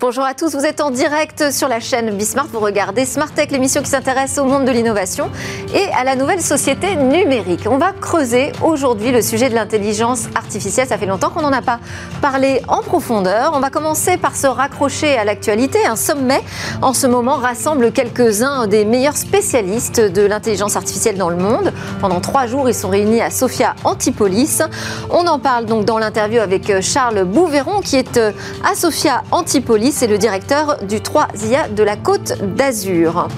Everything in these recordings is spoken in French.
Bonjour à tous, vous êtes en direct sur la chaîne Bismart, vous regardez Smart Tech, l'émission qui s'intéresse au monde de l'innovation et à la nouvelle société numérique. On va creuser aujourd'hui le sujet de l'intelligence artificielle, ça fait longtemps qu'on n'en a pas parlé en profondeur. On va commencer par se raccrocher à l'actualité. Un sommet en ce moment rassemble quelques-uns des meilleurs spécialistes de l'intelligence artificielle dans le monde. Pendant trois jours, ils sont réunis à Sofia Antipolis. On en parle donc dans l'interview avec Charles Bouveron qui est à Sofia Antipolis c'est le directeur du 3IA de la Côte d'Azur.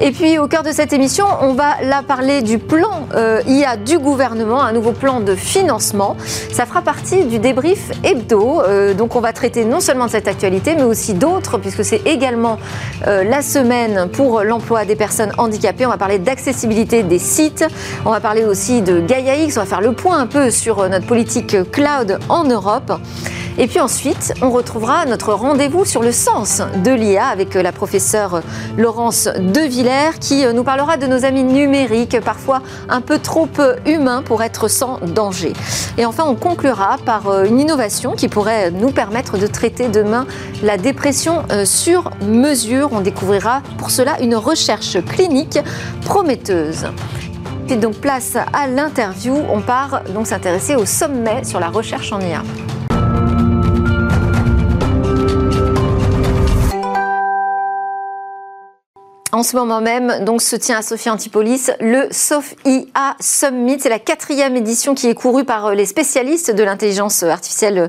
Et puis au cœur de cette émission, on va là parler du plan euh, IA du gouvernement, un nouveau plan de financement. Ça fera partie du débrief hebdo. Euh, donc on va traiter non seulement de cette actualité, mais aussi d'autres, puisque c'est également euh, la semaine pour l'emploi des personnes handicapées. On va parler d'accessibilité des sites. On va parler aussi de Gaia X. On va faire le point un peu sur notre politique cloud en Europe. Et puis ensuite, on retrouvera notre rendez-vous sur le sens de l'IA avec la professeure Laurence Devillers qui nous parlera de nos amis numériques, parfois un peu trop humains pour être sans danger. Et enfin, on conclura par euh, une innovation qui pourrait nous permettre de traiter demain la dépression euh, sur mesure. On découvrira pour cela une recherche clinique prometteuse. Et donc place à l'interview, on part donc s'intéresser au sommet sur la recherche en IA. En ce moment même, donc, se tient à Sophie Antipolis le SOFIA Summit. C'est la quatrième édition qui est courue par euh, les spécialistes de l'intelligence artificielle euh,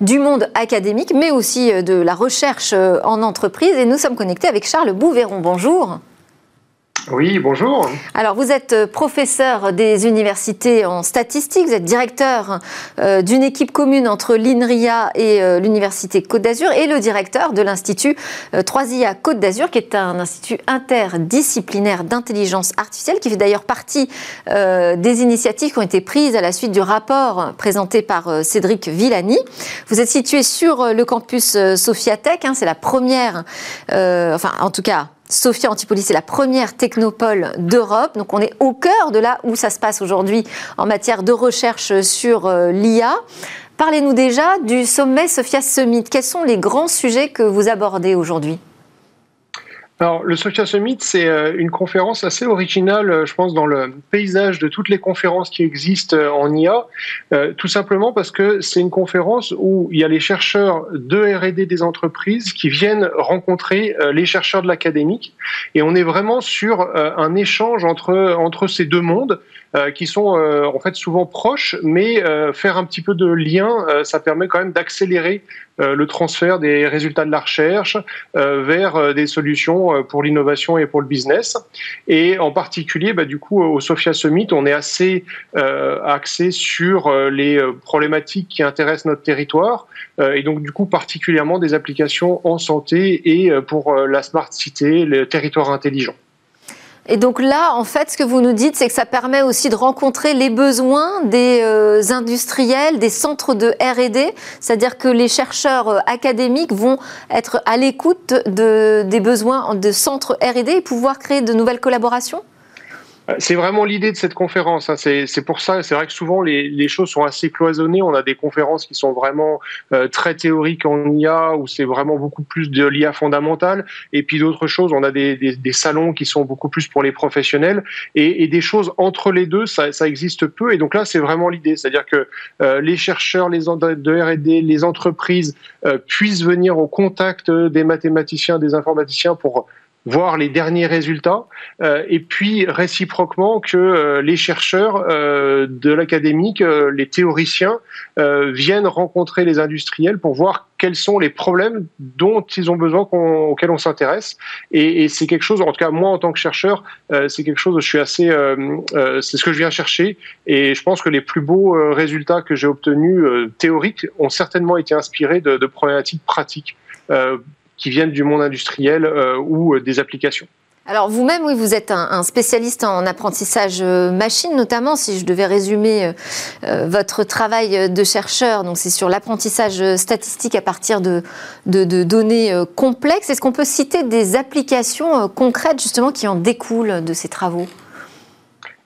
du monde académique, mais aussi euh, de la recherche en entreprise. Et nous sommes connectés avec Charles Bouveron. Bonjour. Oui, bonjour. Alors, vous êtes euh, professeur des universités en statistique, vous êtes directeur euh, d'une équipe commune entre l'INRIA et euh, l'Université Côte d'Azur et le directeur de l'Institut 3IA Côte d'Azur, qui est un institut interdisciplinaire d'intelligence artificielle, qui fait d'ailleurs partie des initiatives qui ont été prises à la suite du rapport présenté par Cédric Villani. Vous êtes situé sur le campus Sophiatech, hein, c'est la première, enfin, en tout cas, Sophia Antipolis est la première technopole d'Europe. Donc on est au cœur de là où ça se passe aujourd'hui en matière de recherche sur euh, l'IA. Parlez-nous déjà du sommet Sophia Summit. Quels sont les grands sujets que vous abordez aujourd'hui? Alors, le Sophia Summit, c'est euh, une conférence assez originale, euh, je pense, dans le paysage de toutes les conférences qui existent euh, en IA, tout simplement parce que c'est une conférence où il y a les chercheurs de R&D des entreprises qui viennent rencontrer les chercheurs de l'académique, et on est vraiment sur un échange entre entre ces deux mondes qui sont en fait souvent proches, mais faire un petit peu de lien, ça permet quand même d'accélérer euh, le transfert des résultats de la recherche euh, vers euh, des solutions pour l'innovation et pour le business. Et en particulier, bah, du coup, au Sophia Summit, on est assez axé sur les problématiques qui intéressent notre territoire et donc du coup particulièrement des applications en santé et pour la smart cité, le territoire intelligent. Et donc là, en fait, ce que vous nous dites, c'est que ça permet aussi de rencontrer les besoins des euh, industriels, des centres de R&D, c'est-à-dire que les chercheurs euh, académiques vont être à l'écoute de, des besoins de centres R&D et pouvoir créer de nouvelles collaborations c'est vraiment l'idée de cette conférence. Hein. C'est pour ça, c'est vrai que souvent les, les, choses sont assez cloisonnées. On a des conférences qui sont vraiment euh, très théoriques en IA, où c'est vraiment beaucoup plus de l'IA fondamentale. Et puis d'autres choses, on a des, des, des, salons qui sont beaucoup plus pour les professionnels. Et, et des choses entre les deux, ça, ça, existe peu. Et donc là, c'est vraiment l'idée. C'est-à-dire que euh, les chercheurs les de R&D, les entreprises euh, puissent venir au contact des mathématiciens, des informaticiens pour voir les derniers résultats, euh, et puis réciproquement que euh, les chercheurs euh, de l'académique, les théoriciens, viennent rencontrer les industriels pour voir quels sont les problèmes dont ils ont besoin auxquels on s'intéresse. Et, et c'est quelque chose, en tout cas moi en tant que chercheur, c'est quelque chose je suis assez, c'est ce que je viens chercher. Et je pense que les plus beaux résultats que j'ai obtenus théoriques ont certainement été inspirés de, de problématiques pratiques qui viennent du monde industriel euh, ou euh, des applications. Alors vous-même, oui, vous êtes un, spécialiste en apprentissage euh, machine, notamment si je devais résumer votre travail de chercheur. Donc c'est sur l'apprentissage statistique à partir de, de données complexes. Est-ce qu'on peut citer des applications concrètes justement qui en découlent de ces travaux?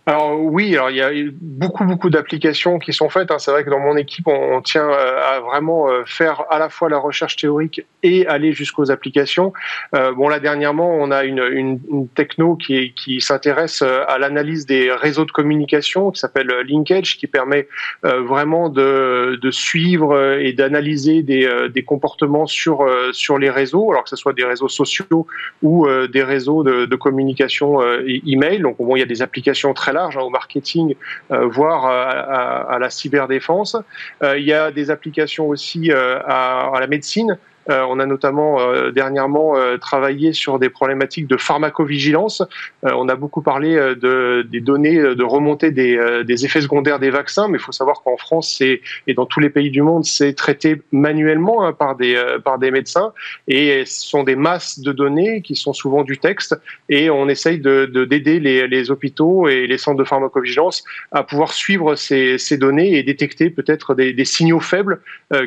Alors oui, alors il y a beaucoup beaucoup d'applications qui sont faites. Hein. C'est vrai que dans mon équipe, on, tient euh, à vraiment euh, faire à la fois la recherche théorique et aller jusqu'aux applications. Euh, bon là dernièrement, on a une, techno qui, s'intéresse à l'analyse des réseaux de communication qui s'appelle Linkage, qui permet vraiment de, suivre et d'analyser des, des comportements sur sur les réseaux, alors que ce soit des réseaux sociaux ou des réseaux de, de communication email. Donc bon, il y a des applications très Hein, au marketing, euh, voire à, la cyberdéfense. Euh, il y a des applications aussi euh, à, la médecine. Euh, on a notamment euh, dernièrement euh, travaillé sur des problématiques de pharmacovigilance. on a beaucoup parlé de, des données de remontée des, des, effets secondaires des vaccins, mais il faut savoir qu'en France et dans tous les pays du monde, c'est traité manuellement hein, par, des, par des médecins et ce sont des masses de données qui sont souvent du texte et on essaye d'aider de, d'aider les, les, hôpitaux et les centres de pharmacovigilance à pouvoir suivre ces, ces données et détecter peut-être des, des, signaux faibles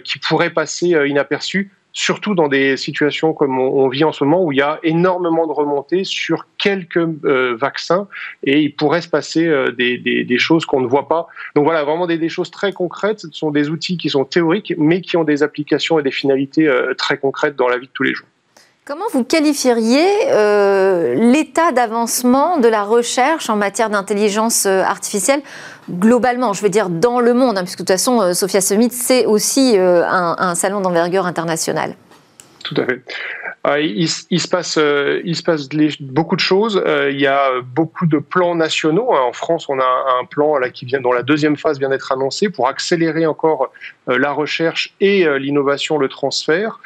qui pourraient passer inaperçus surtout dans des situations comme on, vit en ce moment où il y a énormément de remontées sur quelques euh, vaccins et il pourrait se passer euh, des, choses qu'on ne voit pas. Donc voilà, vraiment des, des, choses très concrètes. Ce sont des outils qui sont théoriques mais qui ont des applications et des finalités euh, très concrètes dans la vie de tous les jours. Comment vous qualifieriez euh, l'état d'avancement de la recherche en matière d'intelligence euh, artificielle globalement, je veux dire dans le monde, hein, puisque de toute façon, euh, Sophia Summit, c'est aussi un, salon d'envergure internationale Tout à fait. Il, se passe, il se passe beaucoup de choses. Il y a beaucoup de plans nationaux. En France, on a un plan qui vient, dont la deuxième phase vient d'être annoncée pour accélérer encore la recherche et l'innovation, le transfert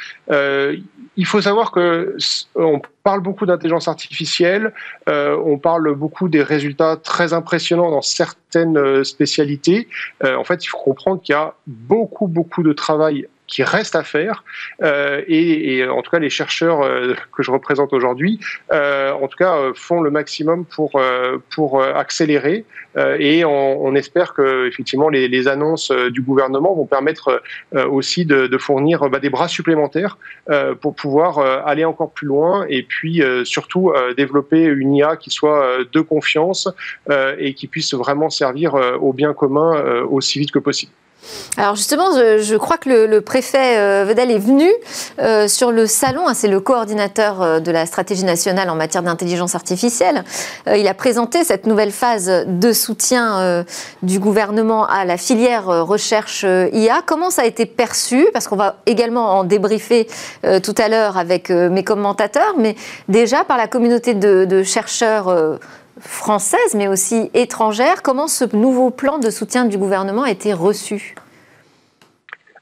il faut savoir que on parle beaucoup d'intelligence artificielle, euh, on parle beaucoup des résultats très impressionnants dans certaines euh, spécialités. Euh, en fait, il faut comprendre qu'il y a beaucoup beaucoup de travail qui reste à faire. Euh, et, en tout cas, les chercheurs euh, que je représente aujourd'hui, euh, en tout cas, font le maximum pour pour accélérer. et on, espère que effectivement les, annonces du gouvernement vont permettre aussi de, de fournir bah, des bras supplémentaires pour pouvoir aller encore plus loin et puis surtout développer une IA qui soit de confiance et qui puisse vraiment servir au bien commun aussi vite que possible. Alors justement, je, crois que le, préfet euh, Vedel est venu euh, sur le salon, hein, c'est le coordinateur euh, de la stratégie nationale en matière d'intelligence artificielle. il a présenté cette nouvelle phase de soutien du gouvernement à la filière recherche IA. Comment ça a été perçu? Parce qu'on va également en débriefer tout à l'heure avec mes commentateurs, mais déjà par la communauté de, de chercheurs française, mais aussi étrangère. Comment ce nouveau plan de soutien du gouvernement a été reçu?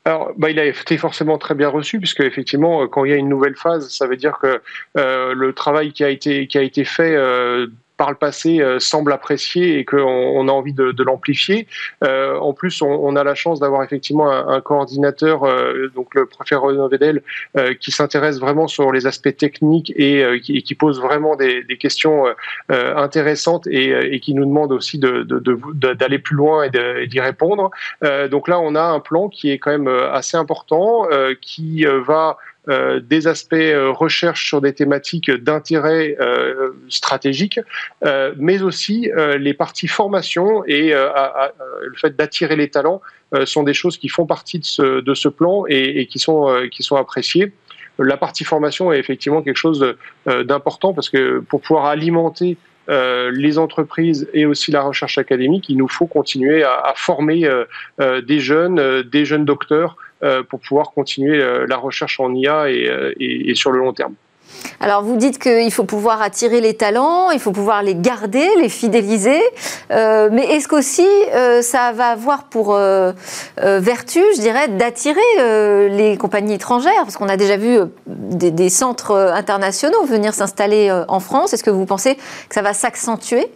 Alors, bah, il a été forcément très bien reçu, puisque effectivement, quand il y a une nouvelle phase, ça veut dire que euh, le travail qui a été qui a été fait euh, par le passé euh, semble apprécié et qu'on on a envie de, l'amplifier. Euh, en plus, on, a la chance d'avoir effectivement un, coordinateur, euh, donc le préfet Renaud Vedel, qui s'intéresse vraiment sur les aspects techniques et qui, pose vraiment des, questions intéressantes et, qui nous demande aussi d'aller plus loin et d'y répondre. donc là, on a un plan qui est quand même assez important, qui va euh, des aspects euh, recherche sur des thématiques d'intérêt euh, stratégique, mais aussi les parties formation et le fait d'attirer les talents sont des choses qui font partie de ce, plan et, et qui, sont, qui sont appréciées. La partie formation est effectivement quelque chose d'important parce que pour pouvoir alimenter les entreprises et aussi la recherche académique, il nous faut continuer à, former des jeunes, des jeunes docteurs pour pouvoir continuer euh, la recherche en IA euh, et, sur le long terme. Alors vous dites qu'il faut pouvoir attirer les talents, il faut pouvoir les garder, les fidéliser, euh, mais est-ce qu'aussi euh, ça va avoir pour euh, vertu, je dirais, d'attirer les compagnies étrangères? Parce qu'on a déjà vu des, centres internationaux venir s'installer en France. Est-ce que vous pensez que ça va s'accentuer?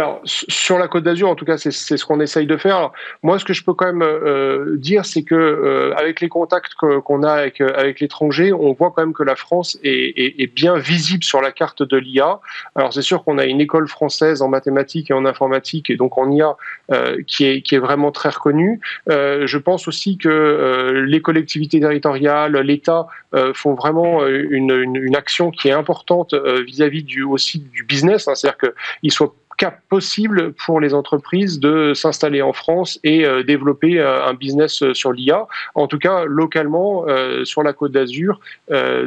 Alors, sur la Côte d'Azur, en tout cas, c'est ce qu'on essaye de faire. moi, ce que je peux quand même euh, dire, c'est que euh, avec les contacts qu'on a avec, euh, l'étranger, on voit quand même que la France est, bien visible sur la carte de l'IA. Alors, c'est sûr qu'on a une école française en mathématiques et en informatique, et donc en IA, euh, qui, est, vraiment très reconnue. Euh, je pense aussi que les collectivités territoriales, l'État font vraiment une, action qui est importante vis-à-vis du aussi du business, hein, c'est-à-dire qu'ils soient cap possible pour les entreprises de s'installer en France et euh, développer euh, un business euh, sur l'IA. En tout cas, localement, sur la Côte d'Azur,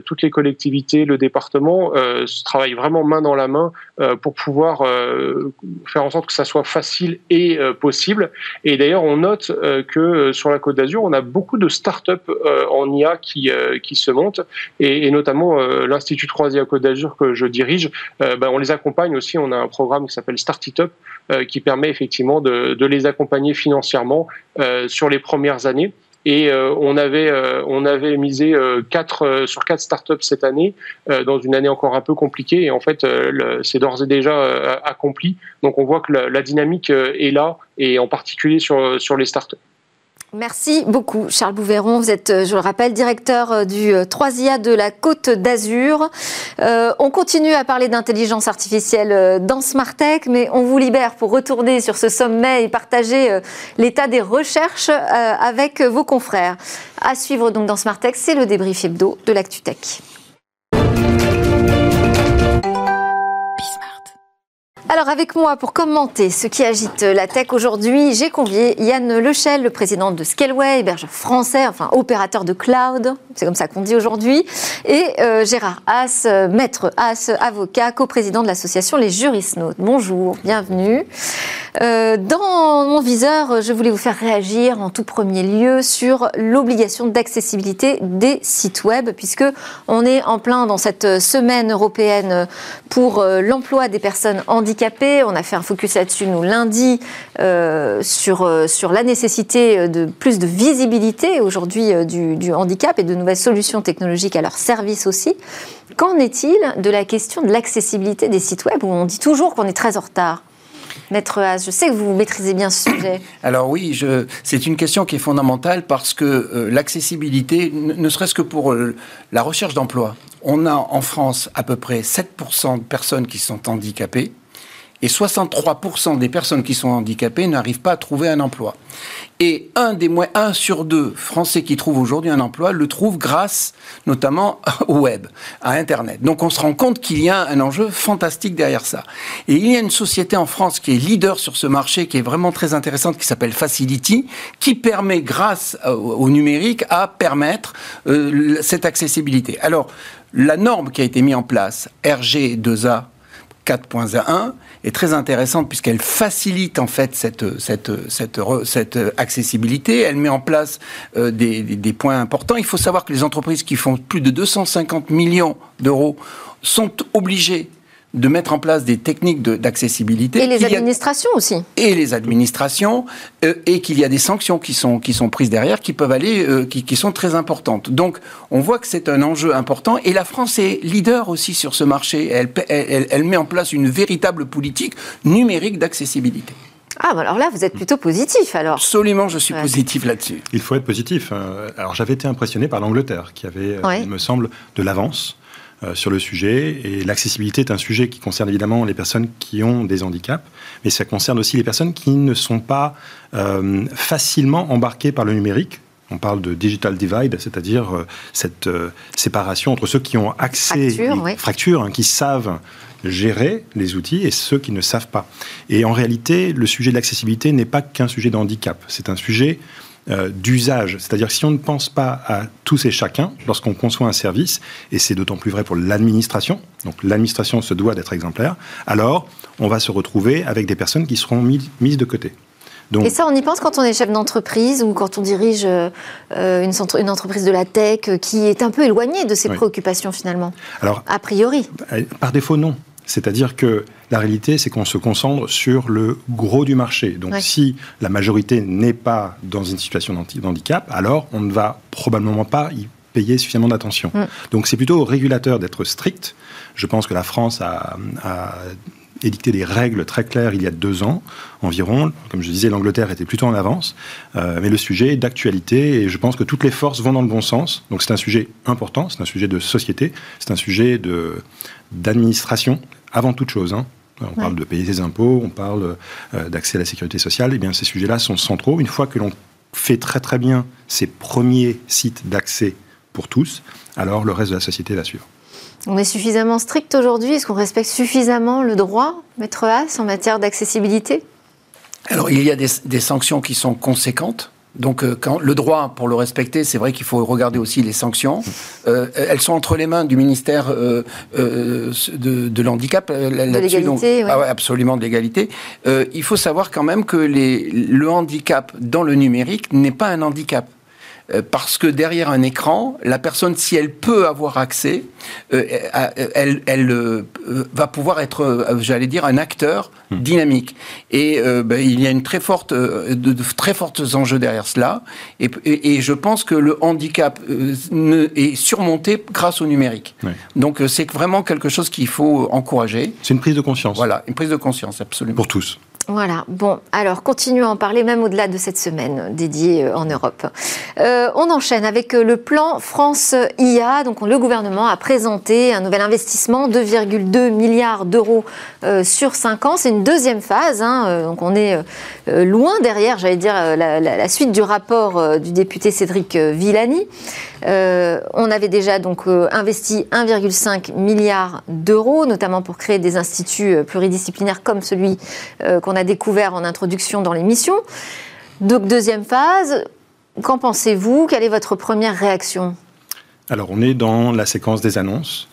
toutes les collectivités, le département travaillent vraiment main dans la main pour pouvoir faire en sorte que ça soit facile et possible. Et d'ailleurs, on note que sur la Côte d'Azur, on a beaucoup de start-up en IA qui, qui se montent, et, notamment l'Institut Croisier Côte d'Azur que je dirige, ben, on les accompagne aussi. On a un programme qui s'appelle Startup euh, qui permet effectivement de, les accompagner financièrement euh, sur les premières années. Et euh, on avait misé quatre sur quatre startups cette année dans une année encore un peu compliquée et en fait c'est d'ores et déjà accompli. Donc on voit que la, la dynamique est là et en particulier sur sur les startups. Merci beaucoup, Charles Bouveron. Vous êtes, euh, je le rappelle, directeur euh, du 3IA euh, de la Côte d'Azur. on continue à parler d'intelligence artificielle dans Smartech, mais on vous libère pour retourner sur ce sommet et partager l'état des recherches avec vos confrères. À suivre donc dans Smartech, c'est le débrief hebdo de l'ActuTech. Alors avec moi pour commenter ce qui agite la tech aujourd'hui, j'ai convié Yann Lechel, le président de Scaleway, hébergeur français, enfin opérateur de cloud, c'est comme ça qu'on dit aujourd'hui, et euh, Gérard Haas, maître Haas, avocat, coprésident de l'association Les Jurisnautes. Bonjour, bienvenue. Euh, dans mon viseur, je voulais vous faire réagir en tout premier lieu sur l'obligation d'accessibilité des sites web, puisque on est en plein dans cette semaine européenne pour euh, l'emploi des personnes handicapées on a fait un focus là-dessus, lundi, euh, sur, euh, sur la nécessité de plus de visibilité aujourd'hui euh, du, handicap et de nouvelles solutions technologiques à leur service aussi. Qu'en est-il de la question de l'accessibilité des sites web où on dit toujours qu'on est très en retard? Maître Haas, je sais que vous maîtrisez bien ce sujet. Alors oui, c'est une question qui est fondamentale parce que l'accessibilité, ne serait-ce que pour la recherche d'emploi, on a en France à peu près 7% de personnes qui sont handicapées et 63% des personnes qui sont handicapées n'arrivent pas à trouver un emploi. Et un des moins, un sur deux Français qui trouvent aujourd'hui un emploi le trouvent grâce notamment au web, à Internet. Donc on se rend compte qu'il y a un enjeu fantastique derrière ça. Et il y a une société en France qui est leader sur ce marché, qui est vraiment très intéressante, qui s'appelle Facility, qui permet, grâce au numérique, à permettre euh, cette accessibilité. Alors, la norme qui a été mise en place, RG2A 4.1, est très intéressante puisqu'elle facilite en fait cette, cette, cette, cette, accessibilité. Elle met en place euh, des, des, points importants. Il faut savoir que les entreprises qui font plus de 250 millions d'euros sont obligées de mettre en place des techniques d'accessibilité. Et les administrations aussi. Et les administrations, euh, et qu'il y a des sanctions qui sont, qui sont prises derrière, qui peuvent aller, euh, qui, qui, sont très importantes. Donc, on voit que c'est un enjeu important, et la France est leader aussi sur ce marché. Elle, elle, elle met en place une véritable politique numérique d'accessibilité. Ah, bah alors là, vous êtes plutôt positif alors. Absolument, je suis positif là-dessus. Il faut être positif. Euh, alors j'avais été impressionné par l'Angleterre, qui avait, il me semble, de l'avance euh, sur le sujet. Et l'accessibilité est un sujet qui concerne évidemment les personnes qui ont des handicaps, mais ça concerne aussi les personnes qui ne sont pas euh, facilement embarquées par le numérique. On parle de digital divide, c'est-à-dire euh, cette séparation entre ceux qui ont accès, fracture, fracture hein, qui savent gérer les outils et ceux qui ne savent pas. Et en réalité, le sujet de l'accessibilité n'est pas qu'un sujet de handicap, c'est un sujet euh, d'usage. C'est-à-dire que si on ne pense pas à tous et chacun lorsqu'on conçoit un service, et c'est d'autant plus vrai pour l'administration, donc l'administration se doit d'être exemplaire, alors on va se retrouver avec des personnes qui seront mises de côté. Donc, et ça, on y pense quand on est chef d'entreprise ou quand on dirige euh, une, une, entreprise de la tech qui est un peu éloignée de ses préoccupations finalement? Alors, A priori. Par défaut, non. C'est-à-dire que la réalité, c'est qu'on se concentre sur le gros du marché. Donc, si la majorité n'est pas dans une situation d'handicap, alors on ne va probablement pas y payer suffisamment d'attention. Mm. Donc, c'est plutôt au régulateur d'être strict. Je pense que la France a, édicté des règles très claires il y a deux ans environ. Comme je disais, l'Angleterre était plutôt en avance, euh, mais le sujet est d'actualité et je pense que toutes les forces vont dans le bon sens. Donc c'est un sujet important, c'est un sujet de société, c'est un sujet d'administration avant toute chose. Hein. On parle de payer ses impôts, on parle euh, d'accès à la sécurité sociale. Et eh bien, ces sujets-là sont centraux. Une fois que l'on fait très très bien ces premiers sites d'accès pour tous, alors le reste de la société va suivre. On est suffisamment strict aujourd'hui? Est-ce qu'on respecte suffisamment le droit, Maître Haas, en matière d'accessibilité? Alors, il y a des, sanctions qui sont conséquentes. Donc, euh, quand le droit, pour le respecter, c'est vrai qu'il faut regarder aussi les sanctions. Euh, elles sont entre les mains du ministère euh, de, l'handicap. de l'égalité, ah absolument de l'égalité. il faut savoir quand même que les, le handicap dans le numérique n'est pas un handicap. Euh, parce que derrière un écran, la personne, si elle peut avoir accès, euh, elle, elle euh, va pouvoir être, j'allais dire, un acteur hmm. dynamique. Et ben, il y a une très forte, de, très fortes enjeux derrière cela. Et, et, je pense que le handicap est surmonté grâce au numérique. Donc c'est vraiment quelque chose qu'il faut encourager. C'est une prise de conscience. Voilà, une prise de conscience, absolument. Pour tous. Voilà, bon, alors continuons à en parler même au-delà de cette semaine dédiée euh, en Europe. Euh, on enchaîne avec euh, le plan France IA. Donc le gouvernement a présenté un nouvel investissement, 2,2 milliards d'euros sur 5 ans. C'est une deuxième phase, hein, donc on est loin derrière, j'allais dire, la, suite du rapport du député Cédric Villani. on avait déjà donc investi 1,5 milliard d'euros, notamment pour créer des instituts pluridisciplinaires comme celui qu'on on a découvert en introduction dans l'émission. Donc deuxième phase, qu'en pensez-vous? Quelle est votre première réaction? Alors on est dans la séquence des annonces.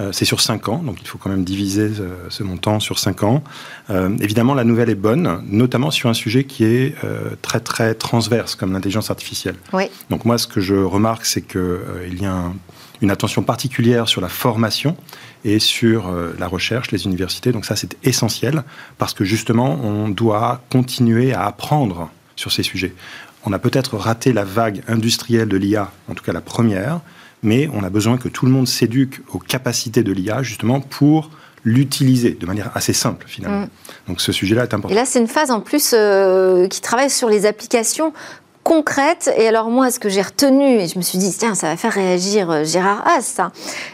Euh, c'est sur 5 ans, donc il faut quand même diviser euh, ce, montant sur 5 ans. Euh, évidemment, la nouvelle est bonne, notamment sur un sujet qui est très très transverse, comme l'intelligence artificielle. Oui. Donc moi, ce que je remarque, c'est qu'il y a une attention particulière sur la formation et sur euh, la recherche, les universités. Donc ça, c'est essentiel parce que justement, on doit continuer à apprendre sur ces sujets. On a peut-être raté la vague industrielle de l'IA, en tout cas la première, mais on a besoin que tout le monde s'éduque aux capacités de l'IA justement pour l'utiliser de manière assez simple finalement. Mm. Donc ce sujet-là est important. Et là, c'est une phase en plus euh, qui travaille sur les applications concrète. Et alors moi, ce que j'ai retenu, et je me suis dit, tiens, ça va faire réagir euh, Gérard Haas, ça.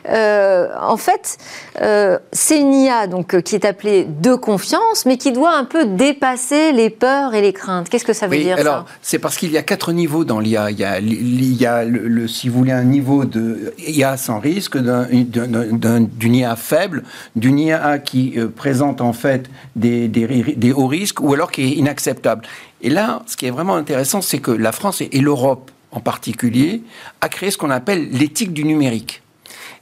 Euh, en fait, euh, c'est une IA donc, qui est appelée de confiance, mais qui doit un peu dépasser les peurs et les craintes. Qu'est-ce que ça veut dire alors, C'est parce qu'il y a quatre niveaux dans l'IA. Il y a, le, si vous voulez, un niveau de IA sans risque, d'une IA faible, d'une IA qui présente en fait des, des, des hauts risques, ou alors qui est inacceptable. Et là, ce qui est vraiment intéressant, c'est que la France et l'Europe en particulier a créé ce qu'on appelle l'éthique du numérique.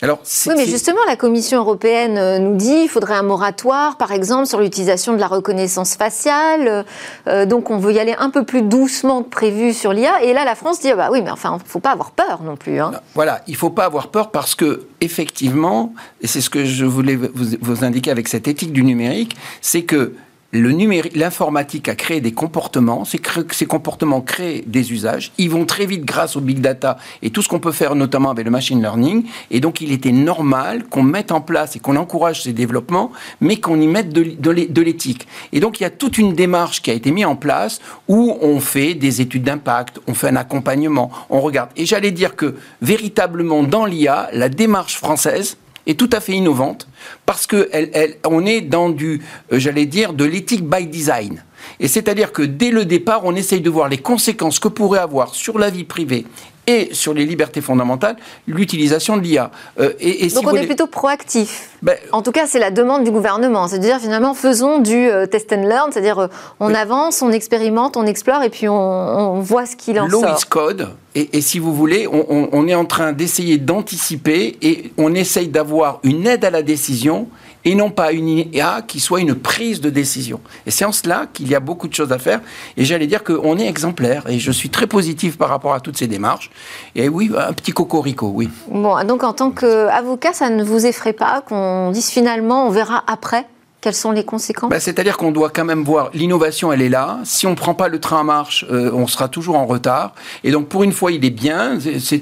Alors, oui, mais justement, la Commission européenne euh, nous dit qu'il faudrait un moratoire, par exemple, sur l'utilisation de la reconnaissance faciale. Euh, donc, on veut y aller un peu plus doucement que prévu sur l'IA. Et là, la France dit, ah bah oui, mais enfin, il ne faut pas avoir peur non plus. Hein. Voilà, il ne faut pas avoir peur parce que, effectivement, et c'est ce que je voulais vous, vous indiquer avec cette éthique du numérique, c'est que l'informatique a créé des comportements, ces, ces, comportements créent des usages, ils vont très vite grâce au big data et tout ce qu'on peut faire notamment avec le machine learning, et donc il était normal qu'on mette en place et qu'on encourage ces développements, mais qu'on y mette de, de l'éthique. Et donc il y a toute une démarche qui a été mise en place où on fait des études d'impact, on fait un accompagnement, on regarde. Et j'allais dire que véritablement dans l'IA, la démarche française, est tout à fait innovante parce que est dans du, euh, j'allais dire, de l'éthique by design. Et c'est-à-dire que dès le départ, on essaye de voir les conséquences que pourrait avoir sur la vie privée et sur les libertés fondamentales l'utilisation de l'IA. Euh, et, Donc on est plutôt proactif. Ben, en tout cas, c'est la demande du gouvernement. C'est-à-dire finalement, faisons du euh, test and learn, c'est-à-dire euh, on avance, on expérimente, on explore et puis on, voit ce qu'il en sort. code. Et, si vous voulez, on, on est en train d'essayer d'anticiper et on essaye d'avoir une aide à la décision et non pas une IA qui soit une prise de décision. Et c'est en cela qu'il y a beaucoup de choses à faire. Et j'allais dire qu'on est exemplaire. Et je suis très positif par rapport à toutes ces démarches. Et oui, un petit cocorico, oui. Bon, donc en tant qu'avocat, ça ne vous effraie pas qu'on dise finalement, on verra après quelles sont les conséquences bah, C'est-à-dire qu'on doit quand même voir, l'innovation, elle est là. Si on ne prend pas le train en marche, euh, on sera toujours en retard. Et donc, pour une fois, il est bien. C'est,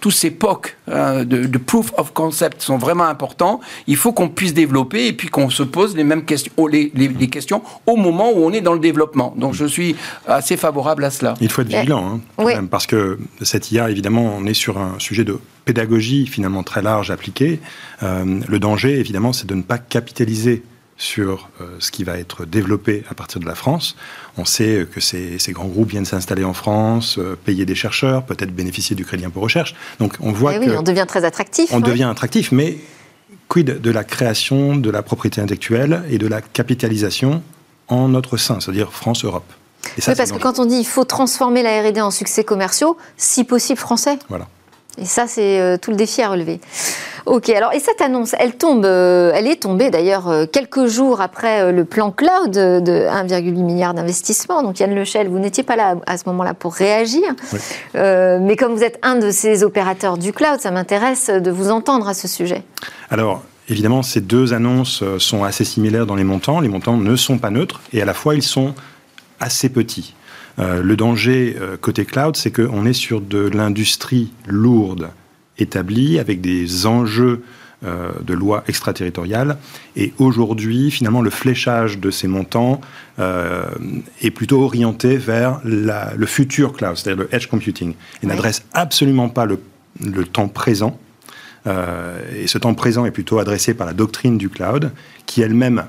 tous ces POC euh, de, proof of concept sont vraiment importants. Il faut qu'on puisse développer et puis qu'on se pose les mêmes questions, les, les, questions au moment où on est dans le développement. Donc, je suis assez favorable à cela. Il faut être vigilant, hein, parce que cette IA, évidemment, on est sur un sujet de pédagogie finalement très large appliquée. Euh, le danger, évidemment, c'est de ne pas capitaliser sur euh, ce qui va être développé à partir de la France. On sait que ces, grands groupes viennent s'installer en France, euh, payer des chercheurs, peut-être bénéficier du crédit impôt recherche. Donc on voit eh oui, on devient très attractif. On devient attractif, mais quid de la création de la propriété intellectuelle et de la capitalisation en notre sein, c'est-à-dire France-Europe? Oui, parce que quand on dit il faut transformer la R&D en succès commerciaux, si possible français. Voilà. Et ça, c'est euh, tout le défi à relever. Ok, alors et cette annonce, elle tombe, euh, elle est tombée d'ailleurs euh, quelques jours après le plan cloud de 1,8 milliard d'investissement. Donc Yann Lechel, vous n'étiez pas là à ce moment-là pour réagir, mais comme vous êtes un de ces opérateurs du cloud, ça m'intéresse de vous entendre à ce sujet. Alors. Évidemment, ces deux annonces sont assez similaires dans les montants. Les montants ne sont pas neutres et à la fois ils sont assez petits. Euh, le danger euh, côté cloud, c'est qu'on est sur de l'industrie lourde établie avec des enjeux euh, de loi extraterritoriale. Et aujourd'hui, finalement, le fléchage de ces montants est plutôt orienté vers le futur cloud, c'est-à-dire le edge computing. Il n'adresse absolument pas le, le temps présent. et ce temps présent est plutôt adressé par la doctrine du cloud, qui elle-même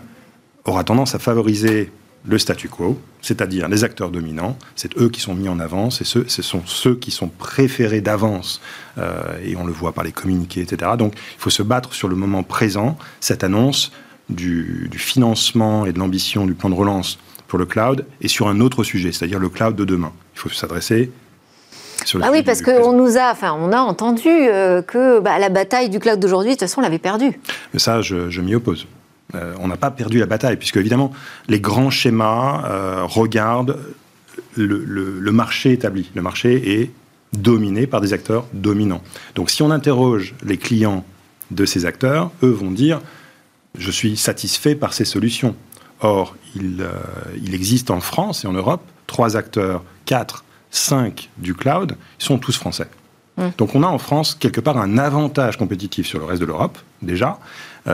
aura tendance à favoriser le statu quo, c'est-à-dire les acteurs dominants, c'est eux qui sont mis en avant, ce, ce sont ceux qui sont préférés d'avance, euh, et on le voit par les communiqués, etc. Donc il faut se battre sur le moment présent. Cette annonce du, financement et de l'ambition du plan de relance pour le cloud est sur un autre sujet, c'est-à-dire le cloud de demain. Il faut s'adresser ah oui, parce qu'on nous a, enfin, on a entendu euh, que bah, la bataille du cloud d'aujourd'hui, de toute façon, on l'avait perdue. Mais ça, je m'y oppose. Euh, on n'a pas perdu la bataille, puisque évidemment, les grands schémas euh, regardent le, marché établi. Le marché est dominé par des acteurs dominants. Donc si on interroge les clients de ces acteurs, eux vont dire je suis satisfait par ces solutions. Or, il, euh, il existe en France et en Europe trois acteurs, quatre, cinq du cloud, ils sont tous français. Mmh. Donc on a en France quelque part un avantage compétitif sur le reste de l'Europe, déjà,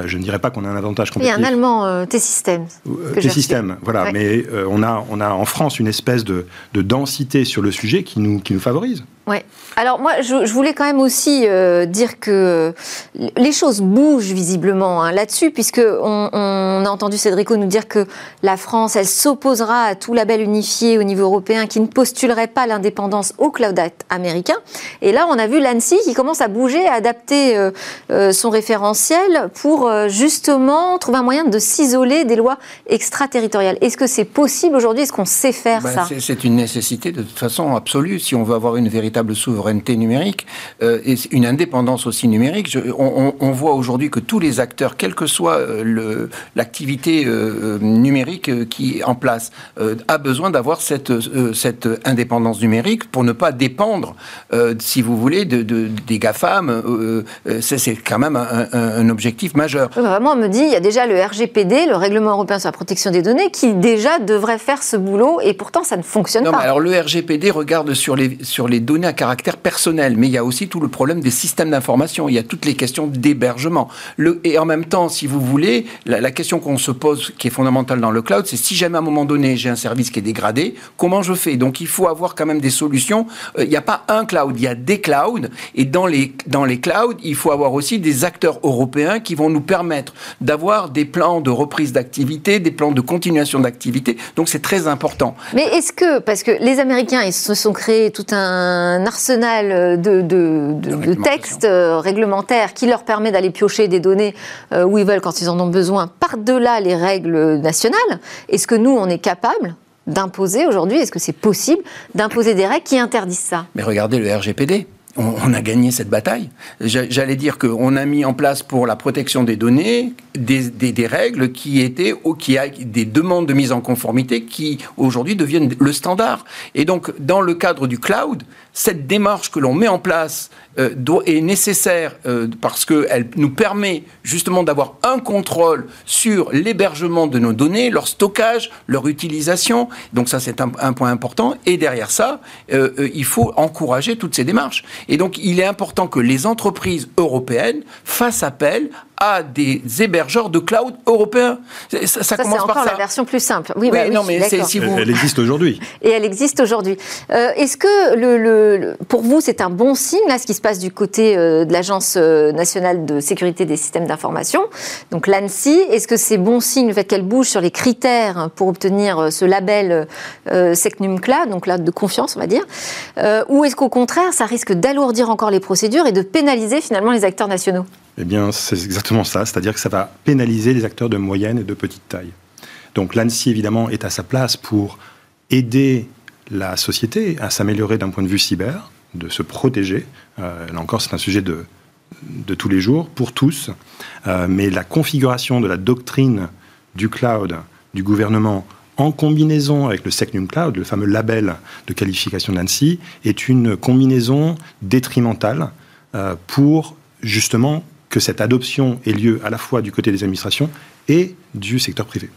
je ne dirais pas qu'on a un avantage compétitif. Il y a un allemand, euh, T-System. Euh, T-System, voilà. Mais on, a, on a en France une espèce de, de, densité sur le sujet qui nous, qui nous favorise. Oui. Alors moi, je, voulais quand même aussi euh, dire que les choses bougent visiblement hein, là-dessus, puisque on, a entendu Cédrico nous dire que la France, elle s'opposera à tout label unifié au niveau européen qui ne postulerait pas l'indépendance au Cloud Act américain. Et là, on a vu l'ANSI qui commence à bouger, à adapter euh, euh, son référentiel pour justement trouver un moyen de s'isoler des lois extraterritoriales. Est-ce que c'est possible aujourd'hui? Est-ce qu'on sait faire ben, ça? C'est une nécessité de toute façon absolue si on veut avoir une véritable souveraineté numérique euh, et une indépendance aussi numérique. on, voit aujourd'hui que tous les acteurs, quelle que soit euh, l'activité euh, numérique qui est en place, a besoin d'avoir cette, cette indépendance numérique pour ne pas dépendre, si vous voulez, de, des GAFAM. c'est quand même un, objectif majeur. Vraiment, on me dit, il y a déjà le RGPD, le Règlement européen sur la protection des données, qui déjà devrait faire ce boulot et pourtant ça ne fonctionne pas. alors le RGPD regarde sur les, sur les données caractère personnel, mais il y a aussi tout le problème des systèmes d'information, il y a toutes les questions d'hébergement. Et en même temps, si vous voulez, la, question qu'on se pose, qui est fondamentale dans le cloud, c'est si jamais à un moment donné j'ai un service qui est dégradé, comment je fais? Donc il faut avoir quand même des solutions. Euh, il n'y a pas un cloud, il y a des clouds, et dans les, dans les clouds, il faut avoir aussi des acteurs européens qui vont nous permettre d'avoir des plans de reprise d'activité, des plans de continuation d'activité. Donc c'est très important. Mais est-ce que, parce que les Américains, ils se sont créés tout un arsenal de, textes euh, réglementaires qui leur permet d'aller piocher des données euh, où ils veulent quand ils en ont besoin, par-delà les règles nationales? Est-ce que nous, on est capable d'imposer aujourd'hui, est-ce que c'est possible d'imposer des règles qui interdisent ça? Mais regardez le RGPD on, a gagné cette bataille. J'allais dire qu'on a mis en place pour la protection des données des, règles qui étaient, qui a des demandes de mise en conformité qui aujourd'hui deviennent le standard. Et donc, dans le cadre du cloud, cette démarche que l'on met en place euh, est nécessaire euh, parce qu'elle nous permet justement d'avoir un contrôle sur l'hébergement de nos données, leur stockage, leur utilisation. Donc ça, c'est un, point important. Et derrière ça, euh, il faut encourager toutes ces démarches. Et donc, il est important que les entreprises européennes fassent appel à des hébergeurs de cloud européens. Ça, ça, ça commence par ça. la version plus simple. Oui, bah non, mais si vous... elle existe aujourd'hui. Et elle existe aujourd'hui. Euh, est-ce que le, pour vous, c'est un bon signe là, ce qui se passe du côté euh, de l'Agence euh, nationale de sécurité des systèmes d'information, donc l'ANSI Est-ce que c'est bon signe le fait qu'elle bouge sur les critères pour obtenir ce label Secnum Cloud, donc là de confiance, on va dire, ou est-ce qu'au contraire, ça risque d'alourdir encore les procédures et de pénaliser finalement les acteurs nationaux? Eh bien, c'est exactement ça, c'est-à-dire que ça va pénaliser les acteurs de moyenne et de petite taille. Donc l'ANSI, évidemment, est à sa place pour aider la société à s'améliorer d'un point de vue cyber, de se protéger. Euh, là encore, c'est un sujet de, de tous les jours, pour tous. Euh, mais la configuration de la doctrine du cloud, du gouvernement, en combinaison avec le Secnum Cloud, le fameux label de qualification d'ANSI, est une combinaison détrimentale euh, pour justement que cette adoption ait lieu à la fois du côté des administrations et du secteur privé.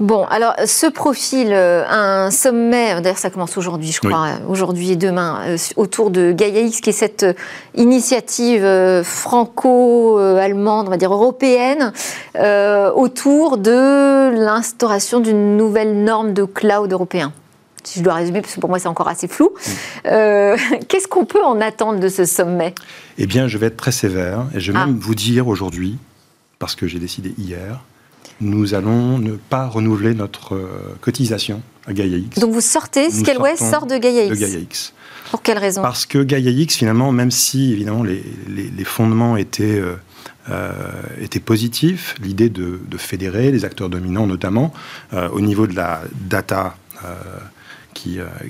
Bon, alors ce profil, euh, un sommet, d'ailleurs ça commence aujourd'hui, je crois, aujourd'hui et demain, euh, autour de Gaia X, qui est cette euh, initiative franco-allemande, on va dire européenne, autour de l'instauration d'une nouvelle norme de cloud européen si je dois résumer, parce que pour moi c'est encore assez flou. Euh, qu'est-ce qu'on peut en attendre de ce sommet? Eh bien, je vais être très sévère et je vais ah. même vous dire aujourd'hui, parce que j'ai décidé hier, nous allons ne pas renouveler notre euh, cotisation à Gaia X. Donc vous sortez, Scaleway sort de Gaia X. De Gaia X. Pour quelle raison? Parce que Gaia X, finalement, même si évidemment les, les, fondements étaient, euh, positifs, l'idée de, de, fédérer les acteurs dominants notamment, au niveau de la data euh,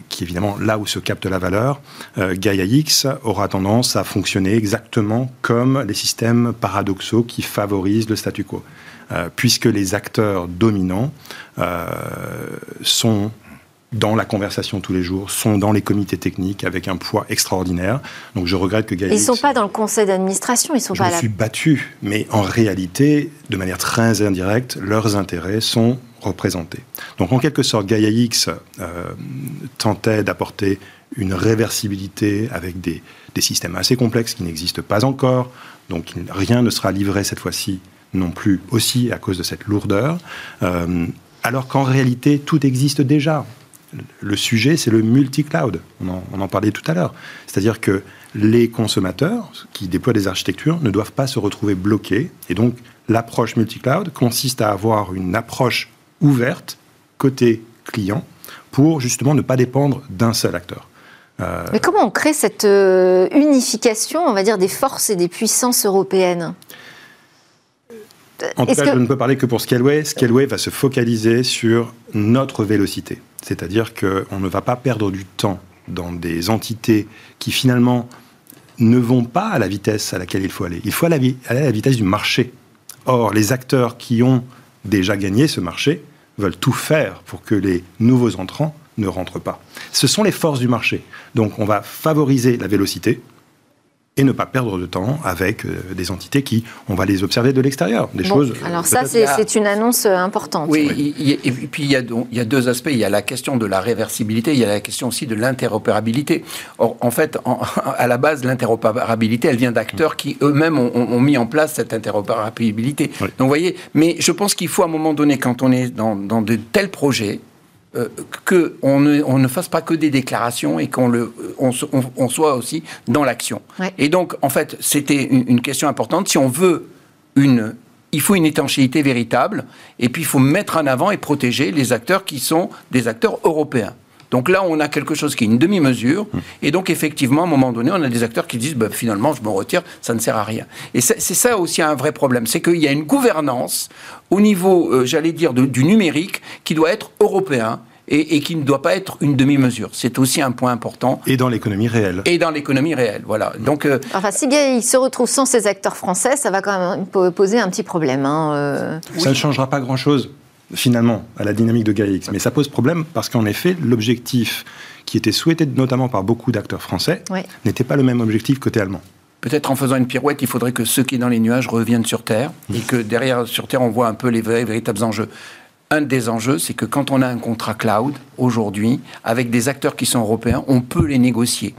qui, évidemment là où se capte la valeur, euh, Gaia X aura tendance à fonctionner exactement comme les systèmes paradoxaux qui favorisent le statu quo, euh, puisque les acteurs dominants sont dans la conversation tous les jours, sont dans les comités techniques avec un poids extraordinaire. Donc je regrette que Gaia Ils ne sont pas dans le conseil d'administration, ils sont je pas là. Je suis battu, mais en réalité, de manière très indirecte, leurs intérêts sont représentés. Donc en quelque sorte, Gaia X euh, tentait d'apporter une réversibilité avec des, systèmes assez complexes qui n'existent pas encore, donc rien ne sera livré cette fois-ci non plus aussi à cause de cette lourdeur, euh, alors qu'en réalité tout existe déjà. Le sujet, c'est le multi-cloud. On, on en, parlait tout à l'heure. C'est-à-dire que les consommateurs qui déploient des architectures ne doivent pas se retrouver bloqués. Et donc, l'approche multi-cloud consiste à avoir une approche ouverte côté client pour justement ne pas dépendre d'un seul acteur. Euh, Mais comment on crée cette euh, unification, on va dire, des forces et des puissances européennes? En tout cas, je ne peux parler que pour Scaleway. Scaleway va se focaliser sur notre vélocité. C'est-à-dire qu'on ne va pas perdre du temps dans des entités qui finalement ne vont pas à la vitesse à laquelle il faut aller. Il faut aller à la vitesse du marché. Or, les acteurs qui ont déjà gagné ce marché veulent tout faire pour que les nouveaux entrants ne rentrent pas. Ce sont les forces du marché. Donc on va favoriser la vélocité, et ne pas perdre de temps avec euh, des entités qui, on va les observer de l'extérieur. Des choses. Alors ça, c'est une annonce euh, importante. Oui, et puis il y, a, il y, a, deux aspects. Il y a la question de la réversibilité, il y a la question aussi de l'interopérabilité. Or, en fait, à la base, l'interopérabilité, elle vient d'acteurs qui eux-mêmes ont, mis en place cette interopérabilité. Donc, vous voyez, mais je pense qu'il faut à un moment donné, quand on est dans, dans de tels projets, euh, qu'on ne, on ne fasse pas que des déclarations et qu'on le, on, on, soit aussi dans l'action. Et donc, en fait, c'était une, question importante. Si on veut une il faut une étanchéité véritable, et puis il faut mettre en avant et protéger les acteurs qui sont des acteurs européens. Donc là, on a quelque chose qui est une demi-mesure. Hum. Et donc, effectivement, à un moment donné, on a des acteurs qui disent bah, finalement, je me retire, ça ne sert à rien. Et c'est ça aussi un vrai problème. C'est qu'il y a une gouvernance au niveau, euh, j'allais dire, du numérique qui doit être européen et, qui ne doit pas être une demi-mesure. C'est aussi un point important. Et dans l'économie réelle. Et dans l'économie réelle, voilà. Donc, euh, enfin, si bien il se retrouve sans ces acteurs français, ça va quand même poser un petit problème. Hein, euh. Ça ne changera pas grand-chose finalement à la dynamique de GaiaX. Mais ça pose problème parce qu'en effet, l'objectif qui était souhaité notamment par beaucoup d'acteurs français n'était pas le même objectif côté allemand. Peut-être en faisant une pirouette, il faudrait que ceux qui sont dans les nuages reviennent sur Terre et que derrière sur Terre, on voit un peu les véritables enjeux. Un des enjeux, c'est que quand on a un contrat cloud, aujourd'hui, avec des acteurs qui sont européens, on peut les négocier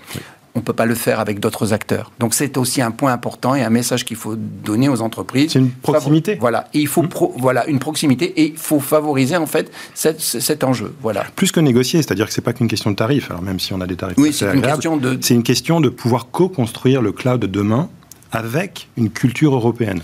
on ne peut pas le faire avec d'autres acteurs. Donc c'est aussi un point important et un message qu'il faut donner aux entreprises. C'est une proximité. Voilà, et il faut mmh. voilà une proximité et il faut favoriser en fait cet enjeu. Voilà. Plus que négocier, c'est-à-dire que c'est pas qu'une question de tarif. Alors même si on a des tarifs, oui, c'est une question de. C'est une question de pouvoir co-construire le cloud de demain avec une culture européenne.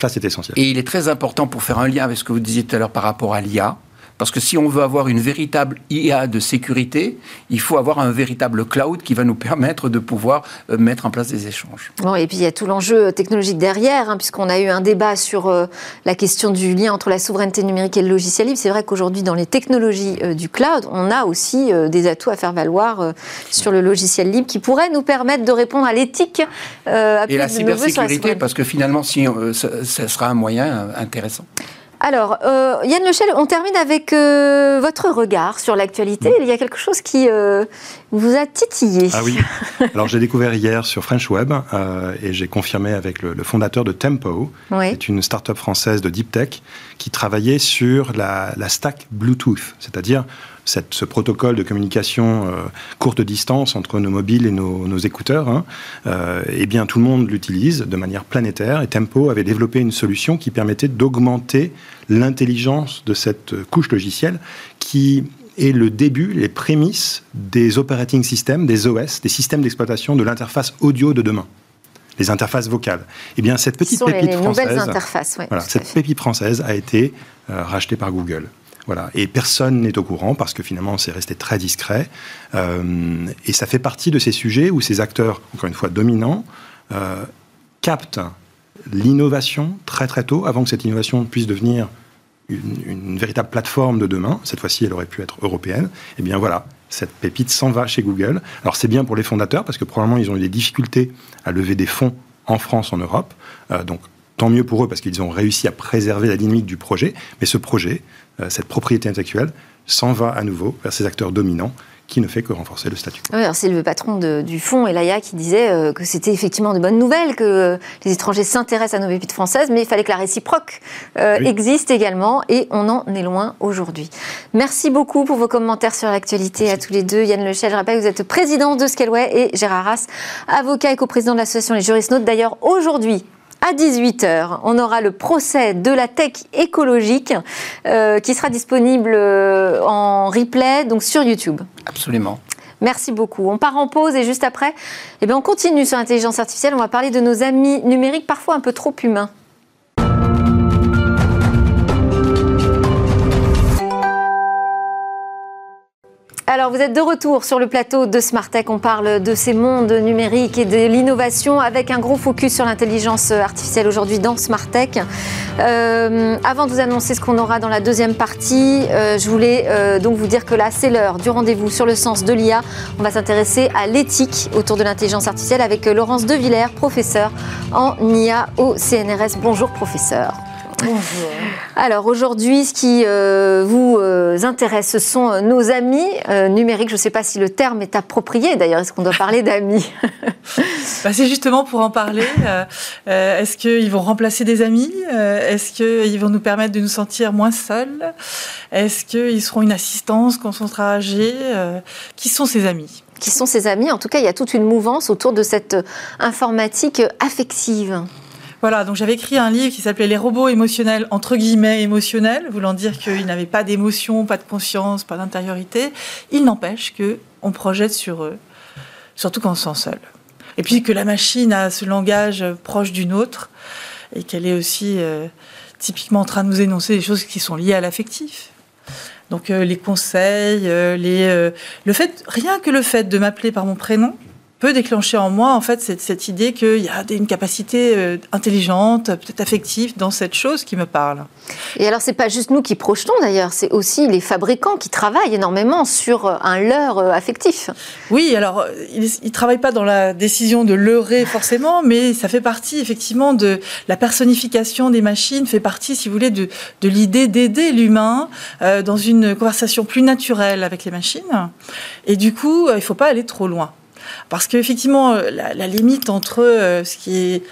Ça, c'est essentiel. Et il est très important pour faire un lien avec ce que vous disiez tout à l'heure par rapport à l'IA parce que si on veut avoir une véritable IA de sécurité, il faut avoir un véritable cloud qui va nous permettre de pouvoir euh, mettre en place des échanges. Bon, et puis il y a tout l'enjeu technologique derrière, hein, puisqu'on a eu un débat sur euh, la question du lien entre la souveraineté numérique et le logiciel libre. C'est vrai qu'aujourd'hui, dans les technologies euh, du cloud, on a aussi des atouts à faire valoir sur le logiciel libre qui pourraient nous permettre de répondre à l'éthique. et la cybersécurité, parce que finalement, si, ça sera un moyen intéressant. Alors, euh, Yann Lechel, on termine avec euh, votre regard sur l'actualité. Il y a quelque chose qui euh, vous a titillé. Ah oui. Alors, j'ai découvert hier sur French Web et j'ai confirmé avec le, fondateur de Tempo, qui est une start-up française de deep tech, qui travaillait sur la, la stack Bluetooth, c'est-à-dire ce protocole de communication euh, courte distance entre nos mobiles et nos, écouteurs, hein, euh, eh bien tout le monde l'utilise de manière planétaire. Et Tempo avait développé une solution qui permettait d'augmenter l'intelligence de cette couche logicielle qui est le début, les prémices des operating systems, des OS, des systèmes d'exploitation de l'interface audio de demain les interfaces vocales. Eh bien, cette petite pépite française, voilà, cette pépite française a été euh, rachetée par Google. Voilà. Et personne n'est au courant parce que finalement c'est resté très discret. Euh, et ça fait partie de ces sujets où ces acteurs, encore une fois dominants, euh, captent l'innovation très très tôt avant que cette innovation puisse devenir une, véritable plateforme de demain. Cette fois-ci, elle aurait pu être européenne. Et eh bien voilà, cette pépite s'en va chez Google. Alors c'est bien pour les fondateurs parce que probablement ils ont eu des difficultés à lever des fonds en France, en Europe. Euh, donc tant mieux pour eux parce qu'ils ont réussi à préserver la dynamique du projet. Mais ce projet, cette propriété intellectuelle s'en va à nouveau vers ces acteurs dominants qui ne fait que renforcer le statut. Oui, c'est le patron du fonds, Elaya, qui disait euh, que c'était effectivement de bonnes nouvelles, que les étrangers s'intéressent à nos pépites françaises, mais il fallait que la réciproque euh, existe également, et on en est loin aujourd'hui. Merci beaucoup pour vos commentaires sur l'actualité à tous les deux. Yann Lechel, je rappelle que vous êtes président de Scaleway, et Gérard Rass, avocat et coprésident de l'association Les Juristes Notes. D'ailleurs, aujourd'hui, à 18h, on aura le procès de la tech écologique euh, qui sera disponible euh, en replay donc sur YouTube. Absolument. Merci beaucoup. On part en pause et juste après, eh bien on continue sur l'intelligence artificielle. On va parler de nos amis numériques parfois un peu trop humains. Alors, vous êtes de retour sur le plateau de Smartech. On parle de ces mondes numériques et de l'innovation avec un gros focus sur l'intelligence artificielle aujourd'hui dans Smartech. Euh, avant de vous annoncer ce qu'on aura dans la deuxième partie, euh, je voulais euh, donc vous dire que là, c'est l'heure du rendez-vous sur le sens de l'IA. On va s'intéresser à l'éthique autour de l'intelligence artificielle avec Laurence Devillers, professeur en IA au CNRS. Bonjour, professeur. Bonjour. Alors aujourd'hui, ce qui euh, vous euh, intéresse, ce sont euh, nos amis numériques. Je ne sais pas si le terme est approprié d'ailleurs. Est-ce qu'on doit parler d'amis? Bah, C'est justement pour en parler. Est-ce qu'ils vont remplacer des amis? Est-ce qu'ils vont nous permettre de nous sentir moins seuls? Est-ce qu'ils seront une assistance quand on sera âgé Qui sont ces amis? Qui sont ses amis? En tout cas, il y a toute une mouvance autour de cette informatique affective. Voilà, donc j'avais écrit un livre qui s'appelait Les robots émotionnels, entre guillemets émotionnels, voulant dire qu'ils n'avaient pas d'émotion, pas de conscience, pas d'intériorité. Il n'empêche qu'on projette sur eux, surtout quand on se sent seul. Et puis que la machine a ce langage proche d'une autre et qu'elle est aussi euh, typiquement en train de nous énoncer des choses qui sont liées à l'affectif. Donc euh, les conseils, euh, les, le fait, rien que le fait de m'appeler par mon prénom, peut déclencher en moi en fait cette, cette idée qu'il y a une capacité euh, intelligente, peut-être affective dans cette chose qui me parle. Et alors c'est pas juste nous qui projetons d'ailleurs, c'est aussi les fabricants qui travaillent énormément sur un leurre euh, affectif. Oui, alors ils, ne travaillent pas dans la décision de leurrer forcément, mais ça fait partie effectivement de la personnification des machines, fait partie, si vous voulez, de, de l'idée d'aider l'humain euh, dans une conversation plus naturelle avec les machines. Et du coup, il faut pas aller trop loin. Parce qu'effectivement, euh, la, la, limite entre euh, ce qui est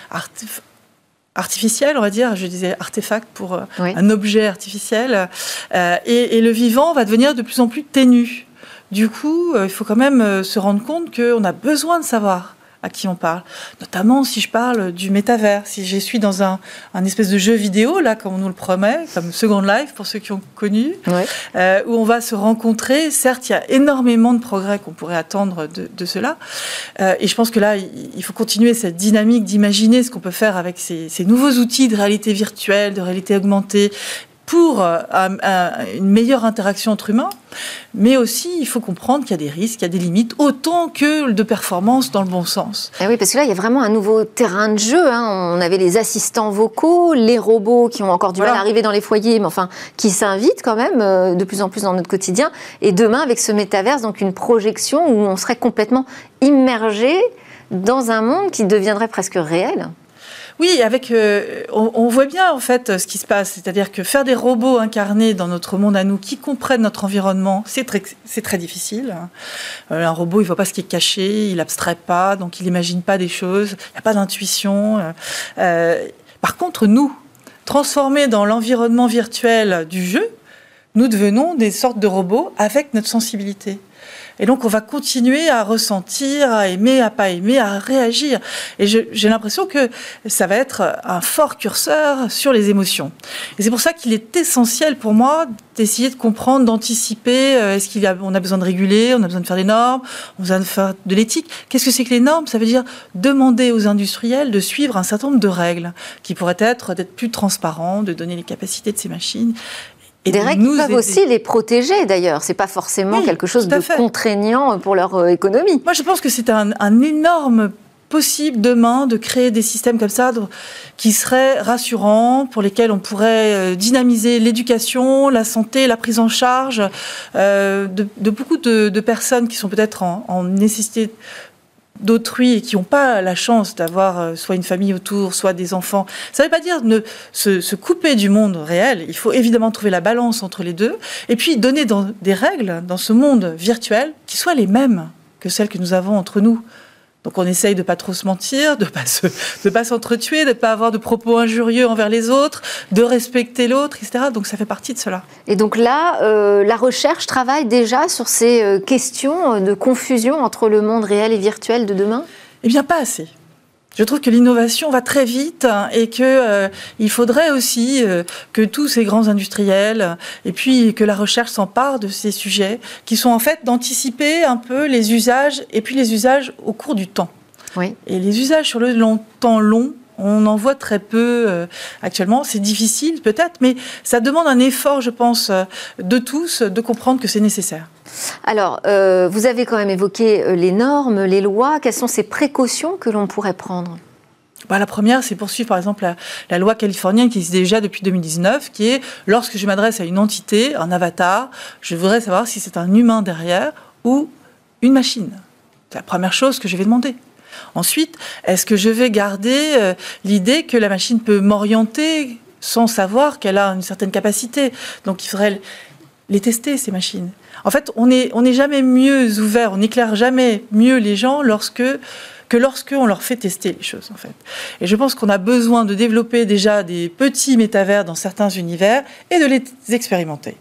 artificiel, on va dire, je disais artefact pour euh, un objet artificiel, et, et, le vivant va devenir de plus en plus ténu. Du coup, il faut quand même se rendre compte qu'on a besoin de savoir à qui on parle. Notamment si je parle du métavers, si je suis dans un, un, espèce de jeu vidéo, là, comme on nous le promet, comme Second Life, pour ceux qui ont connu, euh, où on va se rencontrer. Certes, il y a énormément de progrès qu'on pourrait attendre de, de cela. Euh, et je pense que là, il faut continuer cette dynamique d'imaginer ce qu'on peut faire avec ces, ces, nouveaux outils de réalité virtuelle, de réalité augmentée, pour euh, une meilleure interaction entre humains, mais aussi il faut comprendre qu'il y a des risques, il y a des limites, autant que de performance dans le bon sens. Et eh oui, parce que là, il y a vraiment un nouveau terrain de jeu. Hein. On avait les assistants vocaux, les robots qui ont encore du mal à arriver dans les foyers, mais enfin, qui s'invitent quand même euh, de plus en plus dans notre quotidien. Et demain, avec ce métaverse, donc une projection où on serait complètement immergé dans un monde qui deviendrait presque réel. Oui, avec, euh, on, voit bien en fait ce qui se passe, c'est-à-dire que faire des robots incarnés dans notre monde à nous, qui comprennent notre environnement, c'est très, c'est très difficile. Euh, un robot, il voit pas ce qui est caché, il abstrait pas, donc il n'imagine pas des choses, il n'y a pas d'intuition. Euh, par contre, nous, transformés dans l'environnement virtuel du jeu, nous devenons des sortes de robots avec notre sensibilité. Et donc, on va continuer à ressentir, à aimer, à pas aimer, à réagir. Et j'ai l'impression que ça va être un fort curseur sur les émotions. Et c'est pour ça qu'il est essentiel pour moi d'essayer de comprendre, d'anticiper. Euh, est-ce qu'il a, a besoin de réguler, on a besoin de faire des normes, on a besoin de faire de l'éthique. Qu'est-ce que c'est que les normes? Ça veut dire demander aux industriels de suivre un certain nombre de règles qui pourraient être d'être plus transparents, de donner les capacités de ces machines et des règles qui peuvent aussi les protéger d'ailleurs. C'est pas forcément quelque chose de contraignant pour leur euh, économie. Moi, je pense que c'est un, énorme possible demain de créer des systèmes comme ça qui seraient rassurants, pour lesquels on pourrait euh, dynamiser l'éducation, la santé, la prise en charge euh, de, beaucoup de, personnes qui sont peut-être en, en, nécessité d'autrui qui n'ont pas la chance d'avoir euh, soit une famille autour, soit des enfants. Ça ne veut pas dire ne, se, couper du monde réel. Il faut évidemment trouver la balance entre les deux et puis donner des règles dans ce monde virtuel qui soient les mêmes que celles que nous avons entre nous. Donc on essaye de pas trop se mentir, de pas se, de pas s'entretuer, de pas avoir de propos injurieux envers les autres, de respecter l'autre, etc. Donc ça fait partie de cela. Et donc là, euh, la recherche travaille déjà sur ces euh, questions euh, de confusion entre le monde réel et virtuel de demain? Eh bien, pas assez. Je trouve que l'innovation va très vite hein, et que euh, il faudrait aussi euh, que tous ces grands industriels et puis que la recherche s'empare de ces sujets qui sont en fait d'anticiper un peu les usages et puis les usages au cours du temps. Oui. Et les usages sur le long, temps long, on en voit très peu euh, actuellement. C'est difficile peut-être, mais ça demande un effort, je pense, de tous de comprendre que c'est nécessaire. Alors, euh, vous avez quand même évoqué euh, les normes, les lois. Quelles sont ces précautions que l'on pourrait prendre? Bah, la première, c'est poursuivre par exemple la, loi californienne qui existe déjà depuis 2019, qui est lorsque je m'adresse à une entité, un avatar, je voudrais savoir si c'est un humain derrière ou une machine. C'est la première chose que je vais demander. Ensuite, est-ce que je vais garder euh, l'idée que la machine peut m'orienter sans savoir qu'elle a une certaine capacité? Donc il faudrait les tester, ces machines. En fait, on n'est on jamais mieux ouvert, on n'éclaire jamais mieux les gens lorsque que lorsqu'on leur fait tester les choses, en fait. Et je pense qu'on a besoin de développer déjà des petits métavers dans certains univers et de les expérimenter.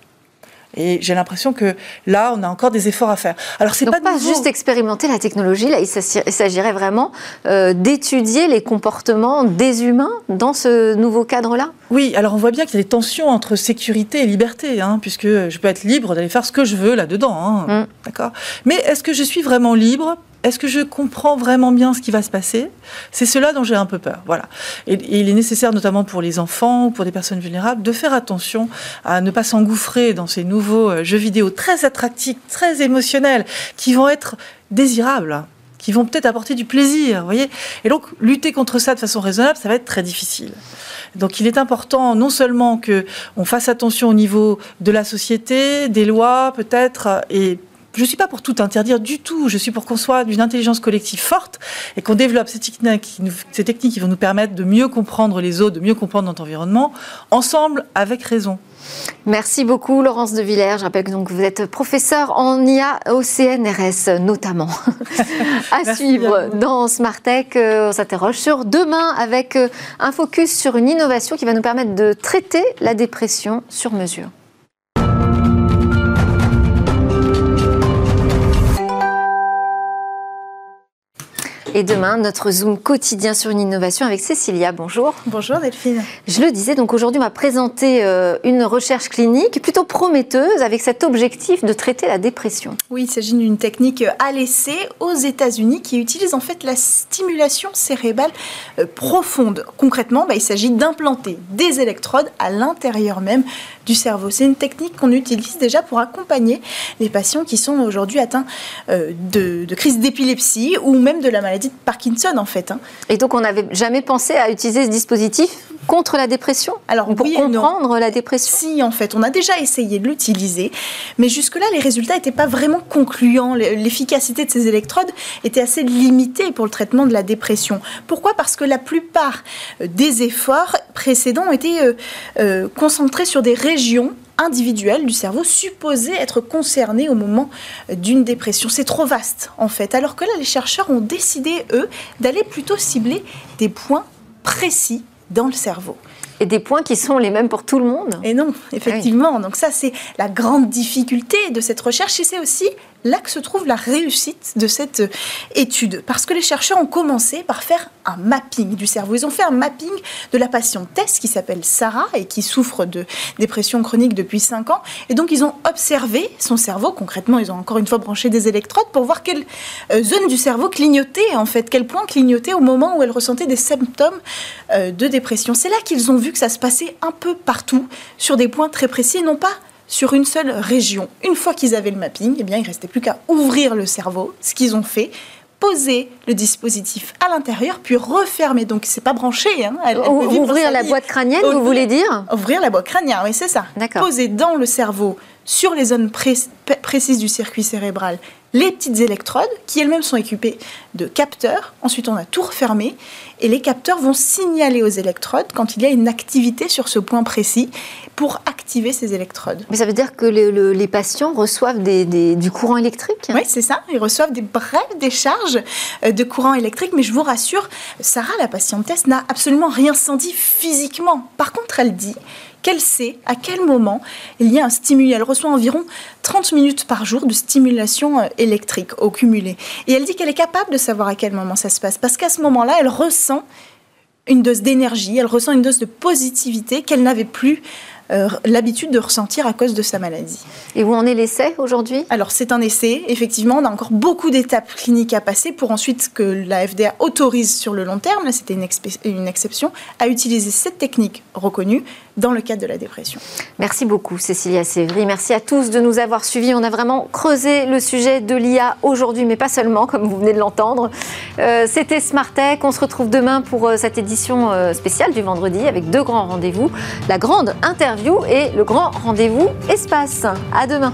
Et j'ai l'impression que là, on a encore des efforts à faire. Alors, c'est pas, pas juste expérimenter la technologie. Là, il s'agirait vraiment euh, d'étudier les comportements des humains dans ce nouveau cadre-là. Oui. Alors, on voit bien qu'il y a des tensions entre sécurité et liberté, hein, puisque je peux être libre d'aller faire ce que je veux là-dedans. Hein, mm. D'accord? Mais est-ce que je suis vraiment libre? Est-ce que je comprends vraiment bien ce qui va se passer? C'est cela dont j'ai un peu peur. Voilà. Et, il est nécessaire, notamment pour les enfants ou pour des personnes vulnérables, de faire attention à ne pas s'engouffrer dans ces nouveaux euh, jeux vidéo très attractifs, très émotionnels, qui vont être désirables qui vont peut-être apporter du plaisir, voyez? Et donc, lutter contre ça de façon raisonnable, ça va être très difficile. Donc, il est important non seulement que on fasse attention au niveau de la société, des lois peut-être, et je ne suis pas pour tout interdire du tout. Je suis pour qu'on soit d'une intelligence collective forte et qu'on développe ces techniques, ces techniques qui vont nous permettre de mieux comprendre les autres, de mieux comprendre notre environnement, ensemble, avec raison. Merci beaucoup Laurence de Villers. Je rappelle que donc vous êtes professeur en IA au CNRS notamment. à suivre dans Smartech, euh, on s'interroge sur demain avec euh, un focus sur une innovation qui va nous permettre de traiter la dépression sur mesure. Et demain, notre Zoom quotidien sur une innovation avec Cécilia. Bonjour. Bonjour Delphine. Je le disais, donc aujourd'hui, on va présenter euh, une recherche clinique plutôt prometteuse avec cet objectif de traiter la dépression. Oui, il s'agit d'une technique à l'essai aux États-Unis qui utilise en fait la stimulation cérébrale euh, profonde. Concrètement, bah, il s'agit d'implanter des électrodes à l'intérieur même du cerveau. C'est une technique qu'on utilise déjà pour accompagner les patients qui sont aujourd'hui atteints euh, de, de crise d'épilepsie ou même de la maladie de Parkinson en fait. Hein. Et donc on n'avait jamais pensé à utiliser ce dispositif contre la dépression Alors pour comprendre la dépression Si en fait, on a déjà essayé de l'utiliser, mais jusque-là les résultats n'étaient pas vraiment concluants. L'efficacité de ces électrodes était assez limitée pour le traitement de la dépression. Pourquoi? Parce que la plupart euh, des efforts précédents ont été euh, euh, concentrés sur des régions individuelles du cerveau supposées être concernées au moment d'une dépression. C'est trop vaste en fait. Alors que là, les chercheurs ont décidé, eux, d'aller plutôt cibler des points précis dans le cerveau. Et des points qui sont les mêmes pour tout le monde? Et non, effectivement. Donc ça, c'est la grande difficulté de cette recherche et c'est aussi là que se trouve la réussite de cette euh, étude. Parce que les chercheurs ont commencé par faire un mapping du cerveau. Ils ont fait un mapping de la patiente Tess qui s'appelle Sarah et qui souffre de dépression chronique depuis 5 ans. Et donc ils ont observé son cerveau. Concrètement, ils ont encore une fois branché des électrodes pour voir quelle euh, zone du cerveau clignotait, en fait, quel point clignotait au moment où elle ressentait des symptômes euh, de dépression. C'est là qu'ils ont vu que ça se passait un peu partout, sur des points très précis, non pas sur une seule région. Une fois qu'ils avaient le mapping, eh bien, il restait plus qu'à ouvrir le cerveau, ce qu'ils ont fait, poser le dispositif à l'intérieur, puis refermer. Donc, c'est pas branché. Hein. ouvrir la boîte crânienne, vous voulez dire? Ouvrir la boîte crânienne, oui, c'est ça. Poser dans le cerveau, sur les zones précises du circuit cérébral, les petites électrodes qui elles-mêmes sont équipées de capteurs. Ensuite, on a tout refermé et les capteurs vont signaler aux électrodes quand il y a une activité sur ce point précis pour activer ces électrodes. Mais ça veut dire que les patients reçoivent du courant électrique? Oui, c'est ça. Ils reçoivent des brèves décharges euh, de courant électrique. Mais je vous rassure, Sarah, la patientesse, n'a absolument rien senti physiquement. Par contre, elle dit qu'elle sait à quel moment il y a un stimuli. Elle reçoit environ 30 minutes par jour de stimulation euh, électrique au cumulé. Et elle dit qu'elle est capable de savoir à quel moment ça se passe, parce qu'à ce moment-là, elle ressent une dose d'énergie, elle ressent une dose de positivité qu'elle n'avait plus euh, l'habitude de ressentir à cause de sa maladie. Et où en est l'essai aujourd'hui? Alors c'est un essai, effectivement, on a encore beaucoup d'étapes cliniques à passer pour ensuite que la FDA autorise sur le long terme, là c'était une, une exception, à utiliser cette technique reconnue dans le cadre de la dépression. Merci beaucoup Cécilia Sévry, merci à tous de nous avoir suivis. On a vraiment creusé le sujet de l'IA aujourd'hui, mais pas seulement, comme vous venez de l'entendre. Euh, c'était Smart Tech, on se retrouve demain pour euh, cette édition spéciale du vendredi avec deux grands rendez-vous. La grande interview et le grand rendez-vous espace. À demain.